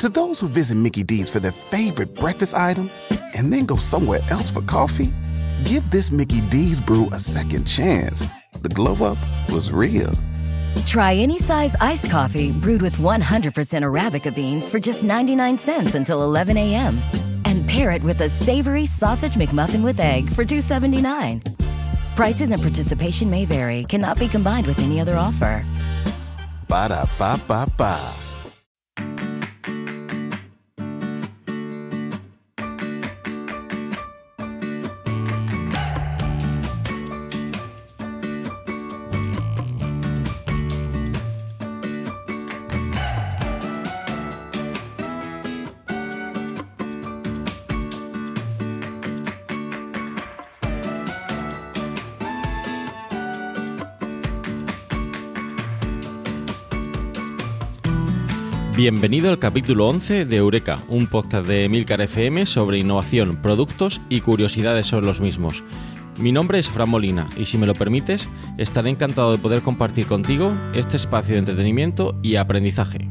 To those who visit Mickey D's for their favorite breakfast item and then go somewhere else for coffee, give this Mickey D's brew a second chance. The glow up was real. Try any size iced coffee brewed with 100% Arabica beans for just 99 cents until 11 a.m. And pair it with a savory sausage McMuffin with egg for $2.79. Prices and participation may vary, cannot be combined with any other offer. Ba da ba ba ba. Bienvenido al capítulo 11 de Eureka, un podcast de Milcar FM sobre innovación, productos y curiosidades sobre los mismos. Mi nombre es Fran Molina y si me lo permites, estaré encantado de poder compartir contigo este espacio de entretenimiento y aprendizaje.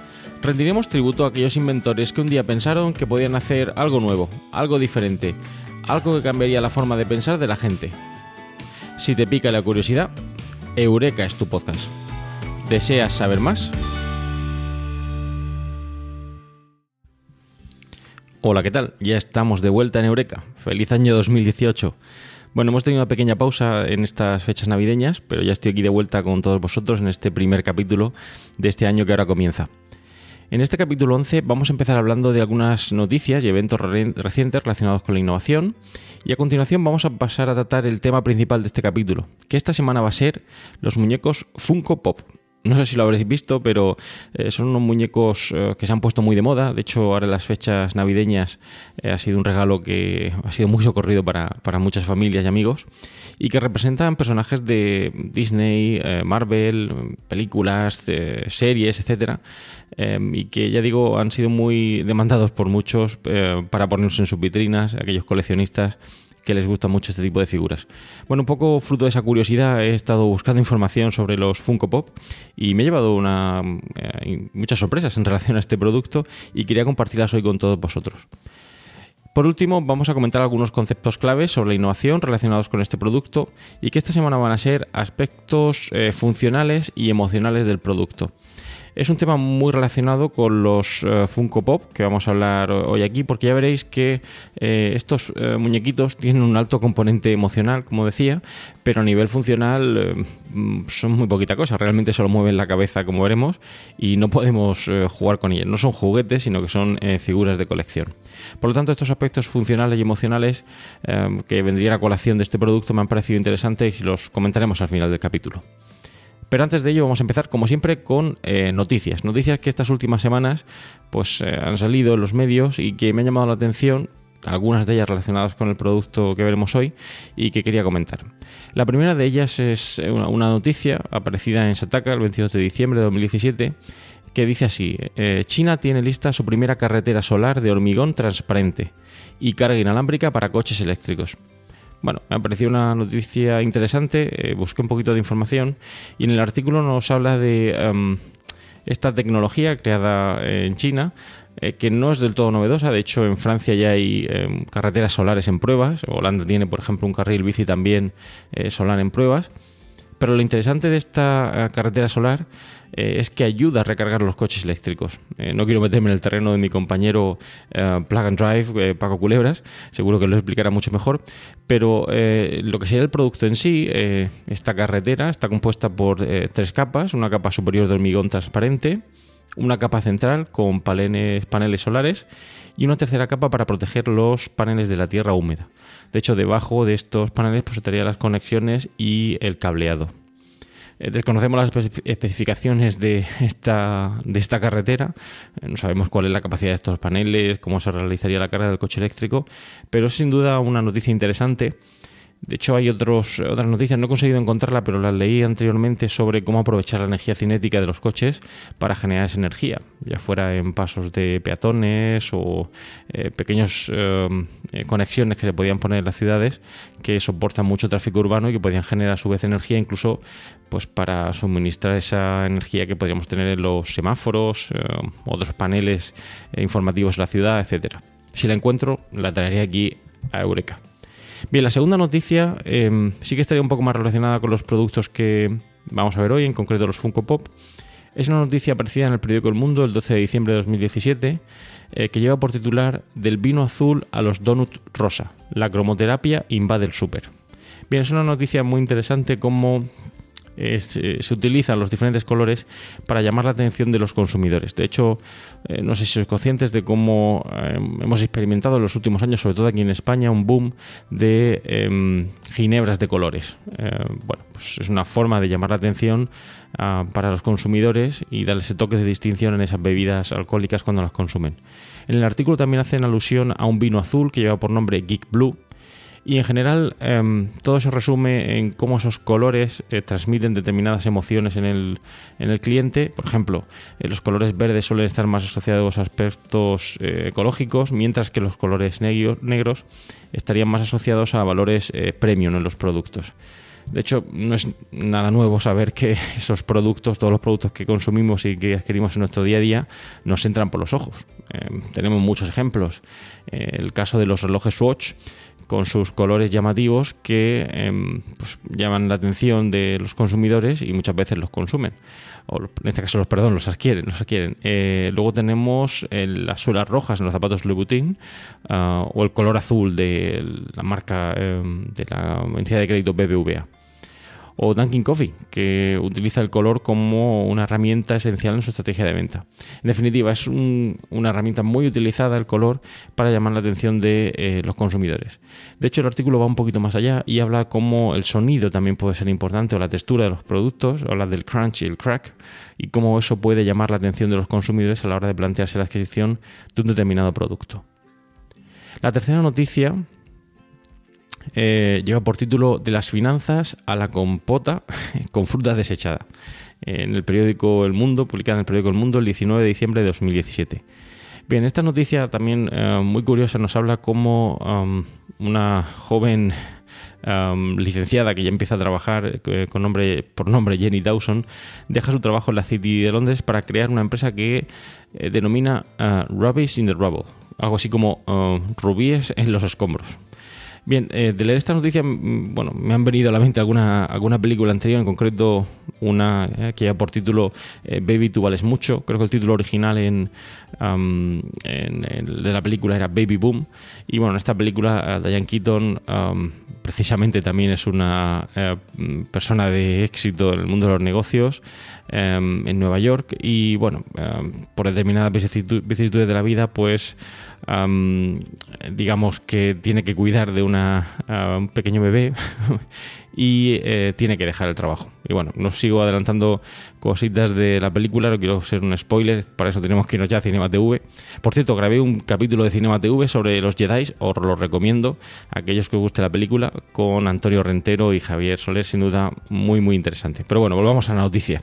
rendiremos tributo a aquellos inventores que un día pensaron que podían hacer algo nuevo, algo diferente, algo que cambiaría la forma de pensar de la gente. Si te pica la curiosidad, Eureka es tu podcast. ¿Deseas saber más? Hola, ¿qué tal? Ya estamos de vuelta en Eureka. Feliz año 2018. Bueno, hemos tenido una pequeña pausa en estas fechas navideñas, pero ya estoy aquí de vuelta con todos vosotros en este primer capítulo de este año que ahora comienza. En este capítulo 11 vamos a empezar hablando de algunas noticias y eventos recientes relacionados con la innovación y a continuación vamos a pasar a tratar el tema principal de este capítulo, que esta semana va a ser los muñecos Funko Pop. No sé si lo habréis visto, pero eh, son unos muñecos eh, que se han puesto muy de moda. De hecho, ahora en las fechas navideñas eh, ha sido un regalo que ha sido muy socorrido para, para muchas familias y amigos y que representan personajes de Disney, Marvel, películas, series, etcétera, y que ya digo han sido muy demandados por muchos para ponerse en sus vitrinas, aquellos coleccionistas que les gusta mucho este tipo de figuras. Bueno, un poco fruto de esa curiosidad he estado buscando información sobre los Funko Pop y me he llevado eh, muchas sorpresas en relación a este producto y quería compartirlas hoy con todos vosotros. Por último, vamos a comentar algunos conceptos claves sobre la innovación relacionados con este producto y que esta semana van a ser aspectos eh, funcionales y emocionales del producto. Es un tema muy relacionado con los eh, Funko Pop que vamos a hablar hoy aquí, porque ya veréis que eh, estos eh, muñequitos tienen un alto componente emocional, como decía, pero a nivel funcional mm, son muy poquita cosa. Realmente solo mueven la cabeza, como veremos, y no podemos jugar con ellos. No son juguetes, sino que son figuras de colección. Por lo tanto, estos aspectos funcionales y emocionales que vendrían a colación de este producto me han parecido interesantes y los comentaremos al final del capítulo. Pero antes de ello vamos a empezar, como siempre, con eh, noticias. Noticias que estas últimas semanas pues, eh, han salido en los medios y que me han llamado la atención, algunas de ellas relacionadas con el producto que veremos hoy y que quería comentar. La primera de ellas es una, noticia aparecida en Sataka el 22 de diciembre de 2017 que dice así, eh, China tiene lista su primera carretera solar de hormigón transparente y carga inalámbrica para coches eléctricos. Bueno, me ha parecido una noticia interesante, eh, busqué un poquito de información y en el artículo nos habla de em, esta tecnología creada en China, eh, que no es del todo novedosa, de hecho en Francia ya hay em, carreteras solares en pruebas, Holanda tiene por ejemplo un carril bici también eh, solar en pruebas, pero lo interesante de esta carretera solar es que ayuda a recargar los coches eléctricos. no quiero meterme en el terreno de mi compañero Plug and Drive, Paco Culebras, seguro que lo explicará mucho mejor, pero lo que sería el producto en sí, esta carretera está compuesta por tres capas, una capa superior de hormigón transparente, una capa central con paneles, paneles solares y una tercera capa para proteger los paneles de la tierra húmeda. De hecho, debajo de estos paneles pues, estarían las conexiones y el cableado. Eh, desconocemos las especificaciones de esta, de esta carretera, eh, no sabemos cuál es la capacidad de estos paneles, cómo se realizaría la carga del coche eléctrico, pero es sin duda una noticia interesante de hecho, hay otros, otras noticias, no he conseguido encontrarla, pero las leí anteriormente sobre cómo aprovechar la energía cinética de los coches para generar esa energía, ya fuera en pasos de peatones o eh, pequeñas em, eh, conexiones que se podían poner en las ciudades que soportan mucho tráfico urbano y que podían generar a su vez energía incluso pues para suministrar esa energía que podríamos tener en los semáforos, em, otros paneles eh, informativos de la ciudad, etcétera. Si la encuentro, la traeré aquí a Eureka. Bien, la segunda noticia em, sí que estaría un poco más relacionada con los productos que vamos a ver hoy, en concreto los Funko Pop. Es una noticia aparecida en el periódico El Mundo el 12 de diciembre de 2017 eh, que lleva por titular Del vino azul a los donuts rosa. La cromoterapia invade el súper. Bien, es una noticia muy interesante como eh, se utilizan los diferentes colores para llamar la atención de los consumidores. De hecho, eh, no sé si sois conscientes de cómo eh, hemos experimentado en los últimos años, sobre todo aquí en España, un boom de em, ginebras de colores. bueno, pues es una forma de llamar la atención ah, para los consumidores y darle ese toque de distinción en esas bebidas alcohólicas cuando las consumen. En el artículo también hacen alusión a un vino azul que lleva por nombre Geek Blue, y en general em, todo se resume en cómo esos colores eh, transmiten determinadas emociones en el, en el cliente. Por ejemplo, eh, los colores verdes suelen estar más asociados a aspectos eh, ecológicos, mientras que los colores negros estarían más asociados a valores premium en los productos. De hecho, no es nada nuevo saber que esos productos, todos los productos que consumimos y que adquirimos en nuestro día a día, nos entran por los ojos. Em, tenemos muchos ejemplos. el caso de los relojes Swatch con sus colores llamativos que em, pues, llaman la atención de los consumidores y muchas veces los consumen. O en este caso los perdón, los adquieren, los adquieren. Eh, luego tenemos las suelas rojas en los zapatos Louboutin uh, o el color azul de la marca em, de la entidad de crédito BBVA o Dunkin' Coffee, que utiliza el color como una herramienta esencial en su estrategia de venta. En definitiva, es una herramienta muy utilizada el color para llamar la atención de eh, los consumidores. De hecho, el artículo va un poquito más allá y habla cómo el sonido también puede ser importante o la textura de los productos, habla del crunch y el crack y cómo eso puede llamar la atención de los consumidores a la hora de plantearse la adquisición de un determinado producto. La tercera noticia eh, lleva por título De las finanzas a la compota con fruta desechada. En el periódico El Mundo, publicada en el periódico El Mundo el 19 de diciembre de 2017. Bien, esta noticia también eh, muy curiosa nos habla cómo una joven licenciada que ya empieza a trabajar eh, con nombre, por nombre Jenny Dawson deja su trabajo en la City de Londres para crear una empresa que denomina Rubbish in the Rubble, algo así como rubíes en los escombros. Bien, eh, de leer esta noticia, mm, bueno, me han venido a la mente alguna, alguna película anterior, en concreto una eh, que ya por título eh, Baby tú vales mucho. Creo que el título original en, de la película era Baby Boom. Y bueno, en esta película Diane Keaton precisamente también es una persona de éxito en el mundo de los negocios en Nueva York. Y bueno, por determinadas vicisitudes de la vida, pues digamos que tiene que cuidar de una, un pequeño bebé y eh, tiene que dejar el trabajo. Y bueno, no sigo adelantando cositas de la película, no quiero ser un spoiler, para eso tenemos que irnos ya a Cinema TV. Por cierto, grabé un capítulo de Cinema TV sobre los Jedi, os lo recomiendo a aquellos que os guste la película, con Antonio Rentero y Javier Soler, sin duda muy muy interesante. Pero bueno, volvamos a la noticia.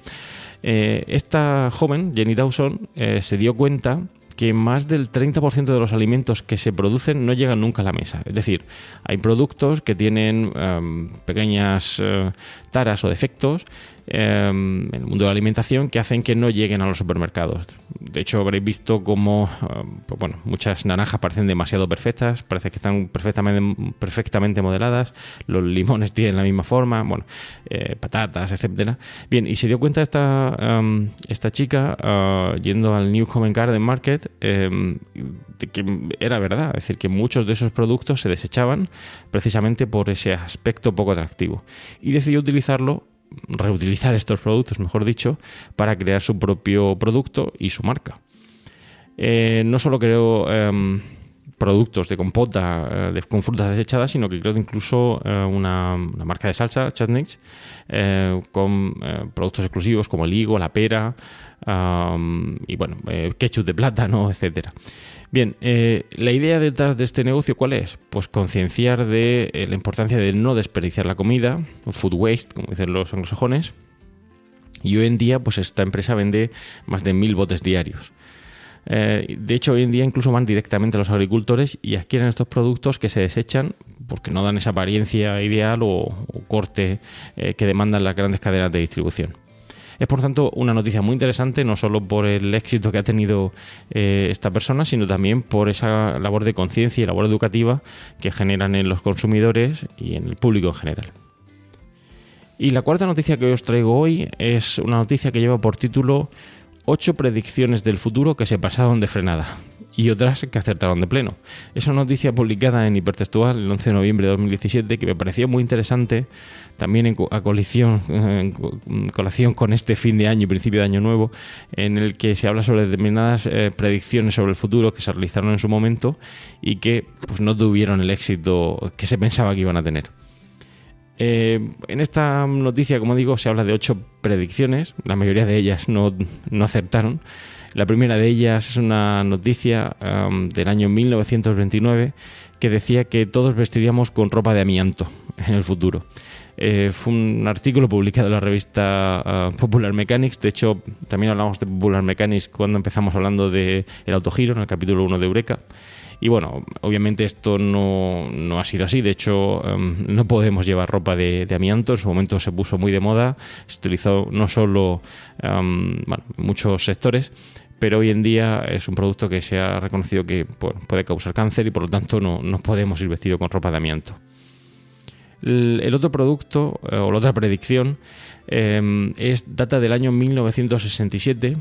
Eh, esta joven, Jenny Dawson, eh, se dio cuenta que más del 30% de los alimentos que se producen no llegan nunca a la mesa. Es decir, hay productos que tienen em, pequeñas eh, taras o defectos em, en el mundo de la alimentación que hacen que no lleguen a los supermercados. De hecho, habréis visto como pues bueno, muchas naranjas parecen demasiado perfectas, parece que están perfectamente, perfectamente modeladas, los limones tienen la misma forma, bueno, eh, patatas, etcétera. Bien, y se dio cuenta esta, em, esta chica ah, yendo al New Common Garden Market de que era verdad, es decir, que muchos de esos productos se desechaban precisamente por ese aspecto poco atractivo. Y decidió utilizarlo reutilizar estos productos, mejor dicho, para crear su propio producto y su marca. Eh, no solo creó em, productos de compota eh, con frutas desechadas, sino que creó incluso eh, una, marca de salsa, Chutneys, con productos exclusivos como el higo, la pera y bueno, ketchup de plátano, etcétera. Bien, eh, la idea detrás de este negocio, ¿cuál es? Pues concienciar de eh, la importancia de no desperdiciar la comida, food waste, como dicen los anglosajones. Y hoy en día, pues esta empresa vende más de mil botes diarios. Eh, de hecho, hoy en día incluso van directamente a los agricultores y adquieren estos productos que se desechan porque no dan esa apariencia ideal o, corte que demandan las grandes cadenas de distribución. Es por tanto una noticia muy interesante, no solo por el éxito que ha tenido eh, esta persona, sino también por esa labor de conciencia y labor educativa que generan en los consumidores y en el público en general. Y la cuarta noticia que os traigo hoy es una noticia que lleva por título 8 predicciones del futuro que se pasaron de frenada y otras que acertaron de pleno. Es una noticia publicada en Hipertextual el 11 de noviembre de 2017 que me pareció muy interesante, también en, a colisión, en colación con este fin de año y principio de año nuevo, en el que se habla sobre determinadas eh, predicciones sobre el futuro que se realizaron en su momento y que pues, no tuvieron el éxito que se pensaba que iban a tener. Eh, en esta noticia, como digo, se habla de ocho predicciones, la mayoría de ellas no, no acertaron. La primera de ellas es una noticia del año 1929 que decía que todos vestiríamos con ropa de amianto en el futuro. Eh, fue un artículo publicado en la revista ah, Popular Mechanics. De hecho, también hablamos de Popular Mechanics cuando empezamos hablando del el autogiro en el capítulo 1 de Eureka. Y bueno, obviamente esto no, ha sido así. De hecho, no podemos llevar ropa de, amianto. En su momento se puso muy de moda. Se utilizó no solo en muchos sectores, pero hoy en día es un producto que se ha reconocido que puede causar cáncer y por lo tanto no, podemos ir vestido con ropa de amianto. El, otro producto eh, o la otra predicción em, es data del año 1967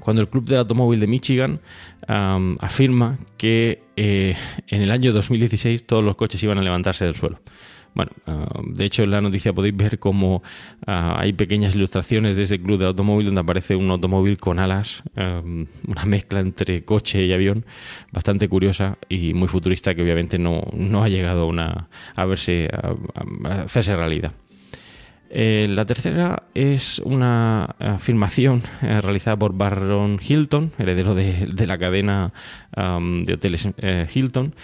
cuando el Club del Automóvil de Michigan afirma que eh, en el año 2016 todos los coches iban a levantarse del suelo. Bueno, ah, de hecho en la noticia podéis ver cómo ah, hay pequeñas ilustraciones de ese club de automóvil donde aparece un automóvil con alas, una mezcla entre coche y avión, bastante curiosa y muy futurista que obviamente no, ha llegado a verse, a, hacerse realidad. Eh, la tercera es una afirmación eh, realizada por Barron Hilton, heredero de, la cadena de hoteles eh, Hilton,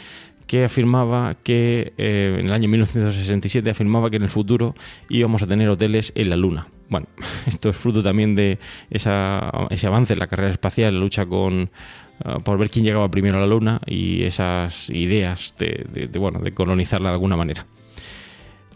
que afirmaba que eh, en el año 1967 afirmaba que en el futuro íbamos a tener hoteles en la Luna. Bueno, esto es fruto también de ese avance en la carrera espacial, la lucha con, eh, por ver quién llegaba primero a la Luna y esas ideas de, bueno, de colonizarla de alguna manera.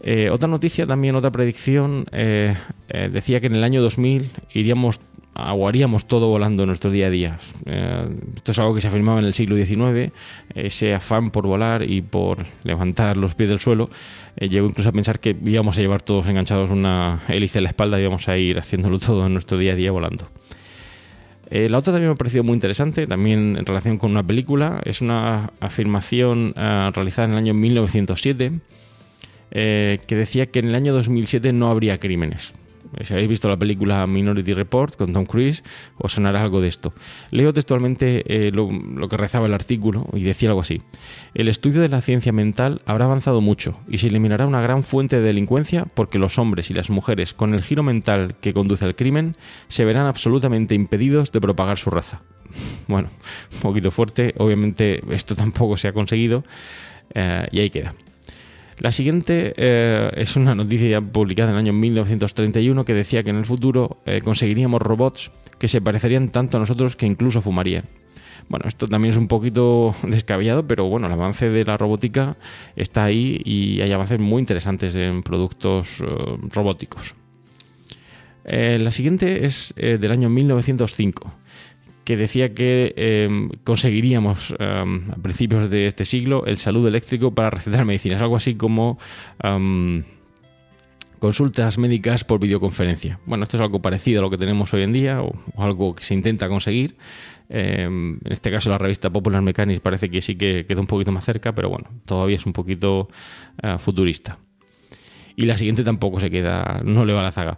Eh, otra noticia, también otra predicción, decía que en el año 2000 iríamos aguaríamos todo volando en nuestro día a día. Eh, esto es algo que se afirmaba en el siglo XIX, ese afán por volar y por levantar los pies del suelo. Eh, llegó incluso a pensar que íbamos a llevar todos enganchados una hélice en la espalda y íbamos a ir haciéndolo todo en nuestro día a día volando. Eh, la otra también me ha parecido muy interesante, también en relación con una película. Es una afirmación realizada en el año 1907 que decía que en el año 2007 no habría crímenes. Si habéis visto la película Minority Report con Tom Cruise, os sonará algo de esto. Leo textualmente eh, lo, que rezaba el artículo y decía algo así. El estudio de la ciencia mental habrá avanzado mucho y se eliminará una gran fuente de delincuencia porque los hombres y las mujeres con el giro mental que conduce al crimen se verán absolutamente impedidos de propagar su raza. Bueno, un poquito fuerte, obviamente esto tampoco se ha conseguido eh, y ahí queda. La siguiente eh, es una noticia publicada en el año 1931 que decía que en el futuro eh, conseguiríamos robots que se parecerían tanto a nosotros que incluso fumarían. Bueno, esto también es un poquito descabellado, pero bueno, el avance de la robótica está ahí y hay avances muy interesantes en productos eh, robóticos. La siguiente es del año 1905 que decía que em, conseguiríamos em, a principios de este siglo el saludo eléctrico para recetar medicinas, algo así como em, consultas médicas por videoconferencia. Bueno, esto es algo parecido a lo que tenemos hoy en día o, algo que se intenta conseguir. en este caso la revista Popular Mechanics parece que sí que queda un poquito más cerca, pero bueno, todavía es un poquito eh, futurista. Y la siguiente tampoco se queda, no le va la zaga.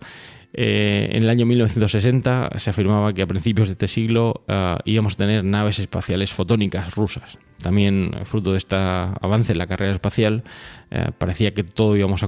Eh, en el año 1960 se afirmaba que a principios de este siglo uh, íbamos a tener naves espaciales fotónicas rusas. También, eh, fruto de este avance en la carrera espacial, uh, parecía que todo íbamos a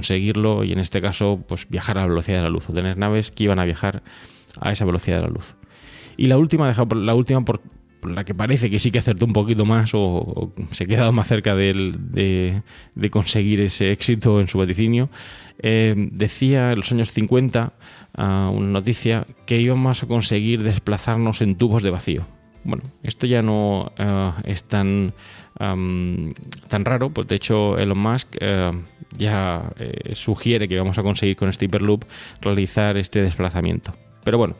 Conseguirlo y en este caso pues viajar a la velocidad de la luz o tener naves que iban a viajar a esa velocidad de la luz. Y la última, la última por, la que parece que sí que acertó un poquito más o, se ha quedado más cerca de, de, conseguir ese éxito en su vaticinio, eh, decía en los años 50 ah, una noticia que íbamos a conseguir desplazarnos en tubos de vacío. Bueno, esto ya no uh, es tan, tan raro, pues de hecho Elon Musk uh, ya eh, sugiere que vamos a conseguir con este Hyperloop realizar este desplazamiento. Pero bueno,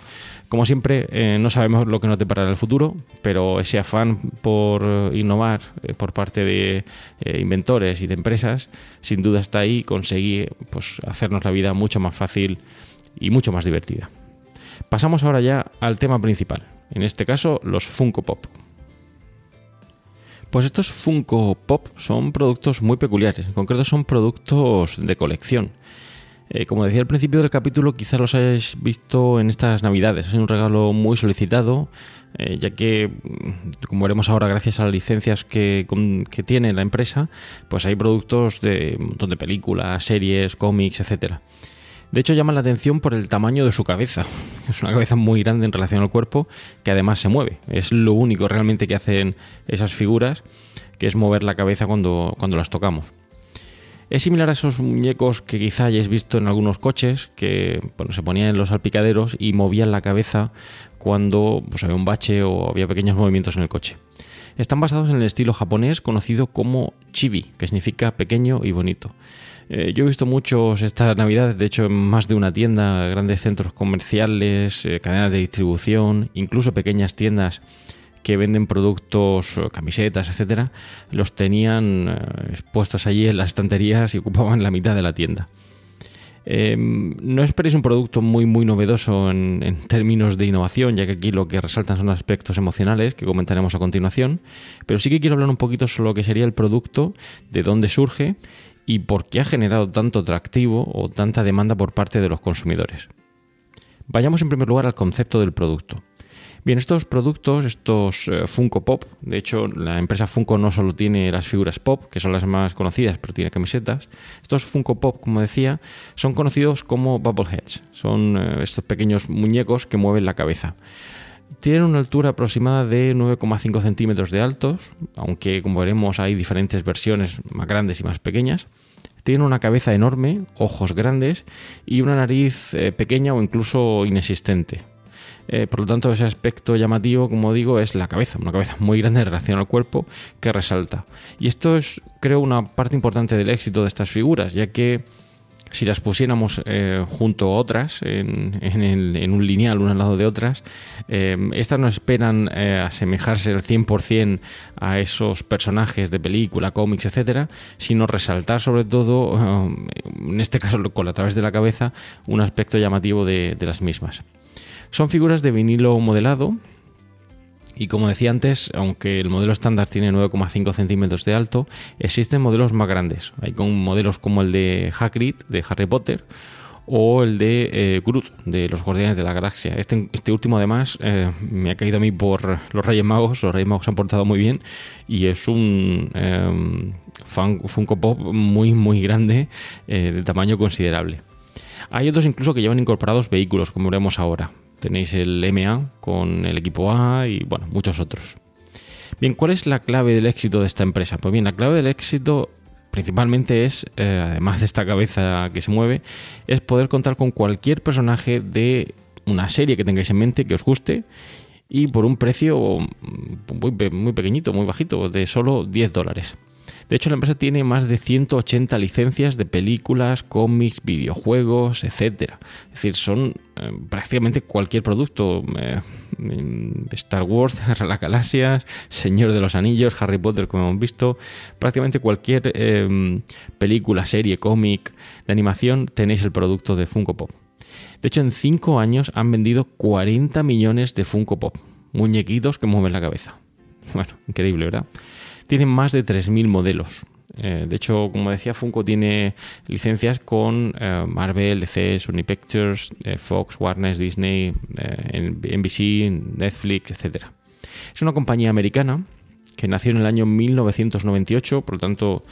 como siempre, eh, no sabemos lo que nos deparará el futuro, pero ese afán por innovar eh, por parte de inventores y de empresas, sin duda está ahí, conseguir pues, hacernos la vida mucho más fácil y mucho más divertida. Pasamos ahora ya al tema principal, en este caso los Funko Pop. Pues estos Funko Pop son productos muy peculiares, en concreto son productos de colección. Eh, como decía al principio del capítulo, quizás los hayáis visto en estas navidades. Es un regalo muy solicitado, eh, ya que, mm, como veremos ahora, gracias a las licencias que, tiene la empresa, pues hay productos de un montón de películas, series, cómics, etcétera. De hecho, llama la atención por el tamaño de su cabeza. Es una cabeza muy grande en relación al cuerpo, que además se mueve. Es lo único realmente que hacen esas figuras, que es mover la cabeza cuando, cuando las tocamos. Es similar a esos muñecos que quizá hayáis visto en algunos coches, que se ponían en los salpicaderos y movían la cabeza cuando pues, había un bache o había pequeños movimientos en el coche. Están basados en el estilo japonés conocido como chibi, que significa pequeño y bonito. Eh, yo he visto muchos esta Navidad, de hecho en más de una tienda, grandes centros comerciales, eh, cadenas de distribución, incluso pequeñas tiendas que venden productos, eh, camisetas, etcétera, los tenían expuestos allí en las estanterías y ocupaban la mitad de la tienda. Em, no esperéis un producto muy muy novedoso en, en, términos de innovación, ya que aquí lo que resaltan son aspectos emocionales que comentaremos a continuación, pero sí que quiero hablar un poquito sobre lo que sería el producto, de dónde surge y por qué ha generado tanto atractivo o tanta demanda por parte de los consumidores. Vayamos en primer lugar al concepto del producto. Bien, estos productos, estos eh, Funko Pop, de hecho la empresa Funko no solo tiene las figuras Pop, que son las más conocidas, pero tiene camisetas. Estos Funko Pop, como decía, son conocidos como Bubbleheads. Son eh, estos pequeños muñecos que mueven la cabeza. Tienen una altura aproximada de 9,5 centímetros de altos, aunque como veremos hay diferentes versiones más grandes y más pequeñas. Tienen una cabeza enorme, ojos grandes y una nariz eh, pequeña o incluso inexistente. Eh, por lo tanto, ese aspecto llamativo, como digo, es la cabeza, una cabeza muy grande en relación al cuerpo que resalta. Y esto es, creo, una parte importante del éxito de estas figuras, ya que si las pusiéramos eh, junto a otras, en, un lineal, una al lado de otras, eh, estas no esperan asemejarse al 100% a esos personajes de película, cómics, etcétera, sino resaltar sobre todo, en este caso con a través de la cabeza, un aspecto llamativo de las mismas. Son figuras de vinilo modelado, y como decía antes, aunque el modelo estándar tiene 9,5 centímetros de alto, existen modelos más grandes. Hay con modelos como el de Hagrid, de Harry Potter, o el de eh, Groot, de los Guardianes de la Galaxia. Este, este último, además, eh, me ha caído a mí por los Reyes Magos. Los Reyes Magos se han portado muy bien y es un eh, Funko Pop muy, muy grande, de tamaño considerable. Hay otros incluso que llevan incorporados vehículos, como veremos ahora. Tenéis el MA con el equipo A y bueno, muchos otros. Bien, ¿cuál es la clave del éxito de esta empresa? Pues bien, la clave del éxito principalmente es, eh, además de esta cabeza que se mueve, es poder contar con cualquier personaje de una serie que tengáis en mente que os guste y por un precio muy, muy pequeñito, muy bajito, de solo 10 dólares. De hecho, la empresa tiene más de 180 licencias de películas, cómics, videojuegos, etc. Es decir, son eh, prácticamente cualquier producto. Eh, Star Wars, la Galaxias, Señor de los Anillos, Harry Potter, como hemos visto. Prácticamente cualquier eh, película, serie, cómic de animación tenéis el producto de Funko Pop. De hecho, en 5 años han vendido 40 millones de Funko Pop. Muñequitos que mueven la cabeza. Bueno, increíble, ¿verdad? Tienen más de 3.000 modelos. Eh, de hecho, como decía, Funko tiene licencias con eh, Marvel, DC, Sony Pictures, eh, Fox, Warner, Disney, NBC, Netflix, etc. Es una compañía americana que nació en el año 1998, por lo tanto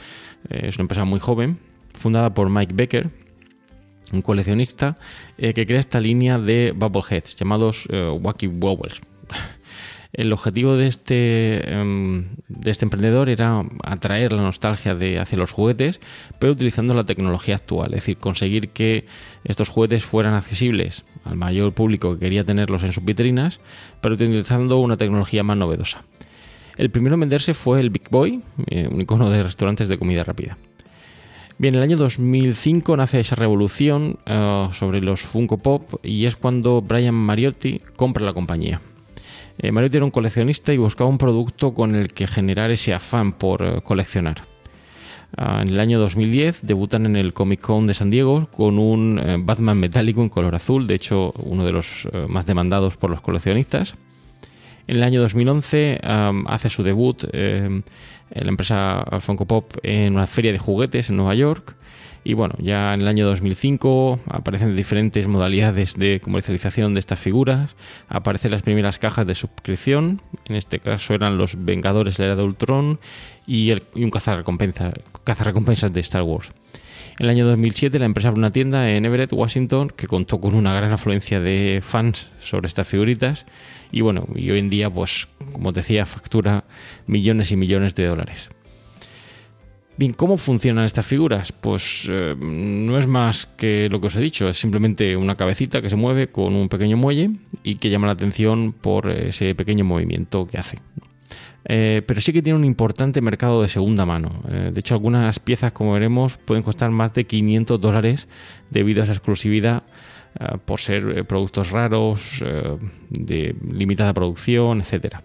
es una empresa muy joven, fundada por Mike Becker, un coleccionista que crea esta línea de bubbleheads llamados Wacky Wobbles. El objetivo de este, em, de este emprendedor era atraer la nostalgia hacia los juguetes, pero utilizando la tecnología actual, es decir, conseguir que estos juguetes fueran accesibles al mayor público que quería tenerlos en sus vitrinas, pero utilizando una tecnología más novedosa. El primero en venderse fue el Big Boy, eh, un icono de restaurantes de comida rápida. Bien, en el año 2005 nace esa revolución eh, sobre los Funko Pop y es cuando Brian Mariotti compra la compañía. Eh, Mario era un coleccionista y buscaba un producto con el que generar ese afán por eh, coleccionar. Ah, en el año 2010 debutan en el Comic Con de San Diego con un eh, Batman metálico en color azul, de hecho uno de los más demandados por los coleccionistas. En el año 2011 hace su debut en la empresa Funko Pop en una feria de juguetes en Nueva York y bueno, ya en el año 2005 aparecen diferentes modalidades de comercialización de estas figuras. Aparecen las primeras cajas de suscripción. En este caso eran los Vengadores de la Era de Ultron y, un cazarrecompensas de Star Wars. En el año 2007 la empresa abrió una tienda en Everett, Washington, que contó con una gran afluencia de fans sobre estas figuritas. Y bueno, y hoy en día, pues como decía, factura millones y millones de dólares. Bien, ¿cómo funcionan estas figuras? Pues eh, no es más que lo que os he dicho, es simplemente una cabecita que se mueve con un pequeño muelle y que llama la atención por ese pequeño movimiento que hace. Eh, pero sí que tiene un importante mercado de segunda mano. Eh, de hecho, algunas piezas, como veremos, pueden costar más de 500 dólares debido a esa exclusividad por ser productos raros, de limitada producción, etcétera.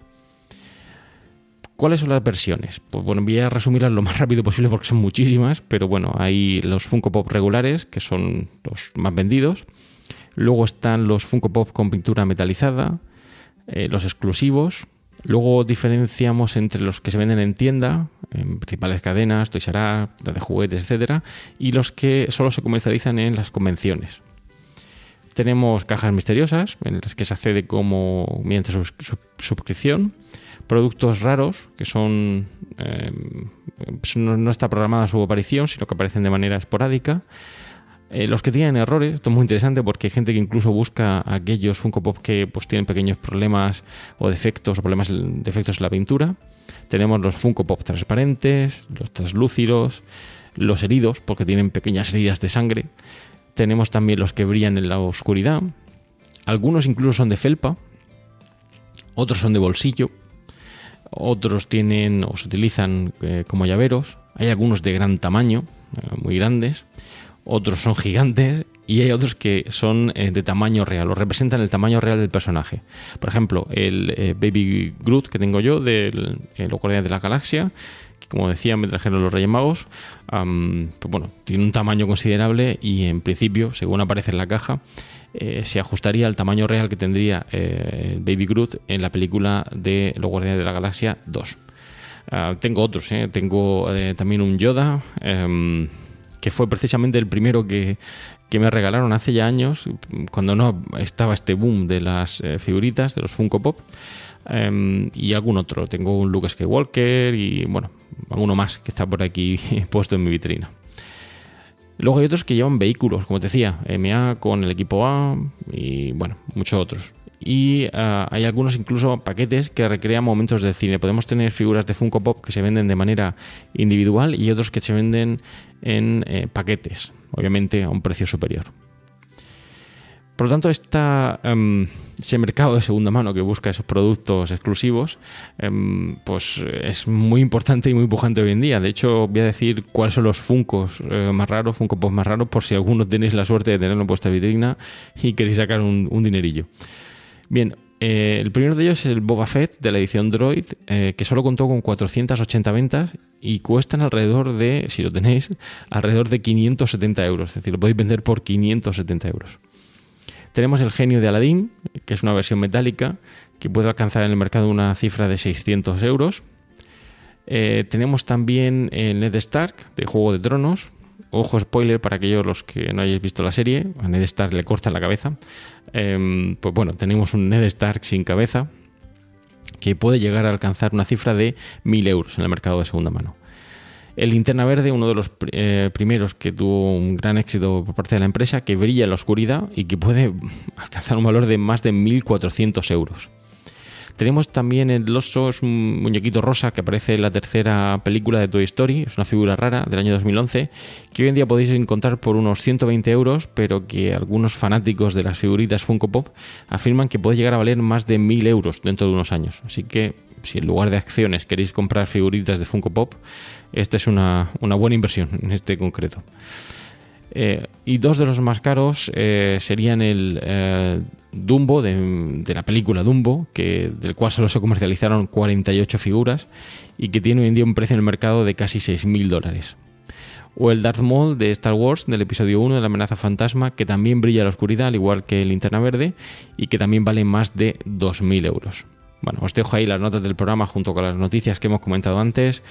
¿Cuáles son las versiones? Pues bueno, voy a resumirlas lo más rápido posible porque son muchísimas, pero bueno, hay los Funko Pop regulares, que son los más vendidos. Luego están los Funko Pop con pintura metalizada, eh, los exclusivos. Luego diferenciamos entre los que se venden en tienda, en principales cadenas, Toys R Us, de juguetes, etc. Y los que solo se comercializan en las convenciones. Tenemos cajas misteriosas, en las que se accede como mediante suscripción productos raros que son eh, no, está programada su aparición, sino que aparecen de manera esporádica. Eh, los que tienen errores, esto es muy interesante porque hay gente que incluso busca aquellos Funko Pop que pues, tienen pequeños problemas o defectos o problemas defectos en la pintura. Tenemos los Funko Pop transparentes, los translúcidos, los heridos porque tienen pequeñas heridas de sangre. Tenemos también los que brillan en la oscuridad. Algunos incluso son de felpa, otros son de bolsillo otros tienen o se utilizan eh, como llaveros, hay algunos de gran tamaño, eh, muy grandes, otros son gigantes y hay otros que son eh, de tamaño real, o representan el tamaño real del personaje. Por ejemplo, el Baby Groot que tengo yo de Los Guardianes de la Galaxia, como decía me trajeron los Reyes Magos, pues bueno, tiene un tamaño considerable y en principio, según aparece en la caja, eh, se ajustaría al tamaño real que tendría eh, Baby Groot en la película de Los Guardianes de la Galaxia 2. Ah, tengo otros, eh. tengo también un Yoda, em, que fue precisamente el primero que, me regalaron hace ya años, cuando no estaba este boom de las figuritas, de los Funko Pop, em, y algún otro. Tengo un Luke Skywalker y bueno, alguno más que está por aquí puesto en mi vitrina. Luego hay otros que llevan vehículos, como te decía, MA con el equipo A y bueno, muchos otros. Y ah, hay algunos incluso paquetes que recrean momentos de cine. Podemos tener figuras de Funko Pop que se venden de manera individual y otros que se venden en eh, paquetes, obviamente a un precio superior. Por lo tanto, em, ese mercado de segunda mano que busca esos productos exclusivos, em, pues es muy importante y muy pujante hoy en día. De hecho, voy a decir cuáles son los Funcos eh, más raros, Funko más raros, por si alguno tenéis la suerte de tenerlo en vuestra vitrina y queréis sacar un, dinerillo. Bien, eh, el primero de ellos es el Boba Fett de la edición Droid, eh, que solo contó con 480 ventas y cuestan alrededor de, si lo tenéis, alrededor de 570 euros. Es decir, lo podéis vender por 570 euros. Tenemos el genio de Aladdin, que es una versión metálica que puede alcanzar en el mercado una cifra de 600 euros. Eh, tenemos también el Ned Stark de Juego de Tronos. Ojo spoiler para aquellos los que no hayáis visto la serie. A Ned Stark le corta la cabeza. Em, pues bueno, tenemos un Ned Stark sin cabeza que puede llegar a alcanzar una cifra de 1000 euros en el mercado de segunda mano. El linterna verde, uno de los eh, primeros que tuvo un gran éxito por parte de la empresa, que brilla en la oscuridad y que puede alcanzar un valor de más de 1.400 euros. Tenemos también el oso, es un muñequito rosa que aparece en la tercera película de Toy Story, es una figura rara del año 2011, que hoy en día podéis encontrar por unos 120 euros, pero que algunos fanáticos de las figuritas Funko Pop afirman que puede llegar a valer más de 1.000 euros dentro de unos años. Así que si en lugar de acciones queréis comprar figuritas de Funko Pop, esta es una, buena inversión en este concreto. Eh, y dos de los más caros eh, serían el eh, Dumbo de, la película Dumbo, que, del cual solo se comercializaron 48 figuras y que tiene hoy en día un precio en el mercado de casi 6.000 dólares. O el Darth Maul de Star Wars del episodio 1 de la amenaza fantasma, que también brilla en la oscuridad, al igual que el linterna verde, y que también vale más de 2.000 euros. Bueno, os dejo ahí las notas del programa junto con las noticias que hemos comentado antes,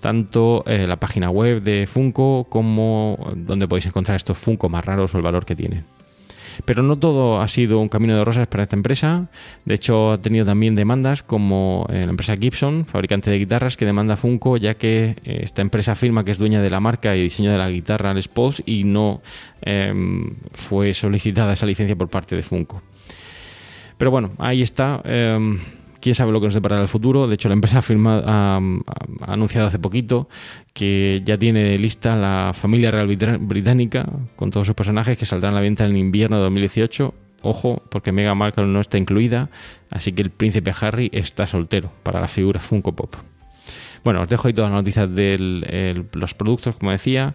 tanto eh, la página web de Funko como donde podéis encontrar estos Funko más raros o el valor que tienen. Pero no todo ha sido un camino de rosas para esta empresa. De hecho, ha tenido también demandas como eh, la empresa Gibson, fabricante de guitarras, que demanda Funko, ya que eh, esta empresa afirma que es dueña de la marca y diseño de la guitarra Les Pauls y no em, fue solicitada esa licencia por parte de Funko. Pero bueno, ahí está. Em, quién sabe lo que nos deparará el futuro. De hecho, la empresa ha, anunciado hace poquito que ya tiene lista la familia real británica con todos sus personajes que saldrán a la venta en invierno de 2018. Ojo, porque Mega Markle no está incluida, así que el príncipe Harry está soltero para la figura Funko Pop. Bueno, os dejo ahí todas las noticias de los productos, como decía,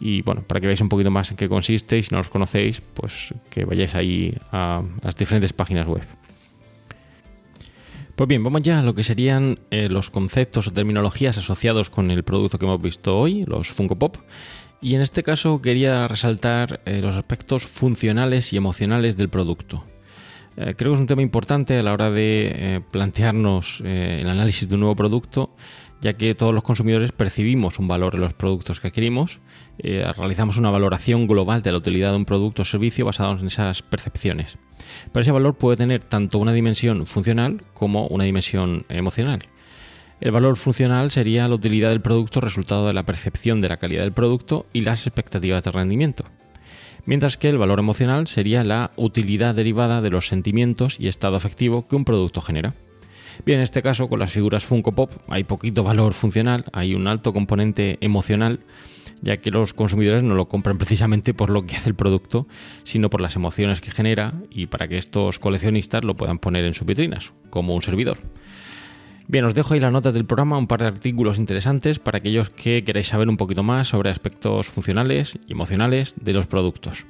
y bueno, para que veáis un poquito más en qué consiste y si no los conocéis, pues que vayáis ahí a las diferentes páginas web. Pues bien, vamos ya a lo que serían eh, los conceptos o terminologías asociados con el producto que hemos visto hoy, los Funko Pop. Y en este caso quería resaltar eh, los aspectos funcionales y emocionales del producto. Eh, creo que es un tema importante a la hora de plantearnos el análisis de un nuevo producto, ya que todos los consumidores percibimos un valor en los productos que adquirimos, realizamos una valoración global de la utilidad de un producto o servicio basado en esas percepciones. Pero ese valor puede tener tanto una dimensión funcional como una dimensión emocional. El valor funcional sería la utilidad del producto resultado de la percepción de la calidad del producto y las expectativas de rendimiento. Mientras que el valor emocional sería la utilidad derivada de los sentimientos y estado afectivo que un producto genera. Bien, en este caso con las figuras Funko Pop hay poquito valor funcional, hay un alto componente emocional ya que los consumidores no lo compran precisamente por lo que hace el producto, sino por las emociones que genera y para que estos coleccionistas lo puedan poner en sus vitrinas, como un servidor. Bien, os dejo ahí la nota del programa, un par de artículos interesantes para aquellos que queráis saber un poquito más sobre aspectos funcionales y emocionales de los productos.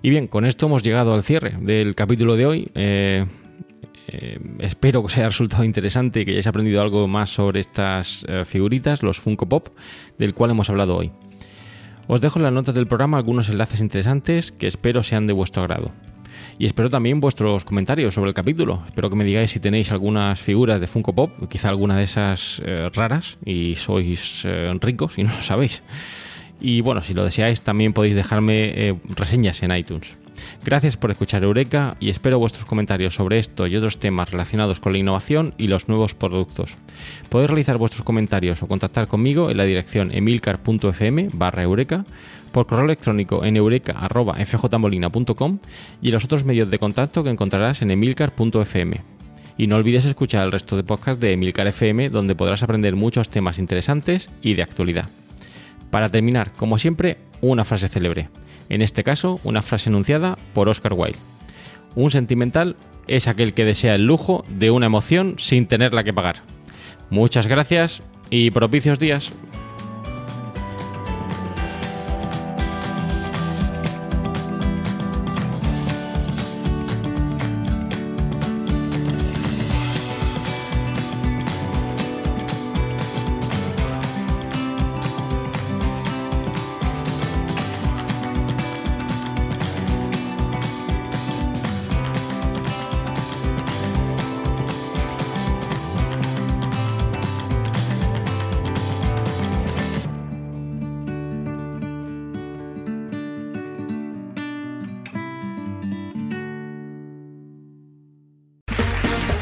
Y bien, con esto hemos llegado al cierre del capítulo de hoy. Eh, eh, espero que os haya resultado interesante y que hayáis aprendido algo más sobre estas eh, figuritas, los Funko Pop, del cual hemos hablado hoy. Os dejo en las notas del programa algunos enlaces interesantes que espero sean de vuestro agrado. Y espero también vuestros comentarios sobre el capítulo. Espero que me digáis si tenéis algunas figuras de Funko Pop, quizá alguna de esas eh, raras, y sois ricos y no lo sabéis. Y bueno, si lo deseáis, también podéis dejarme eh, reseñas en iTunes. Gracias por escuchar Eureka y espero vuestros comentarios sobre esto y otros temas relacionados con la innovación y los nuevos productos. Podéis realizar vuestros comentarios o contactar conmigo en la dirección emilcar.fm barra eureka, por correo electrónico en eureka.fjmolina.com y en los otros medios de contacto que encontrarás en emilcar.fm. Y no olvides escuchar el resto de podcasts de Emilcar FM donde podrás aprender muchos temas interesantes y de actualidad. Para terminar, como siempre, una frase célebre. En este caso, una frase enunciada por Oscar Wilde. Un sentimental es aquel que desea el lujo de una emoción sin tenerla que pagar. Muchas gracias y propicios días.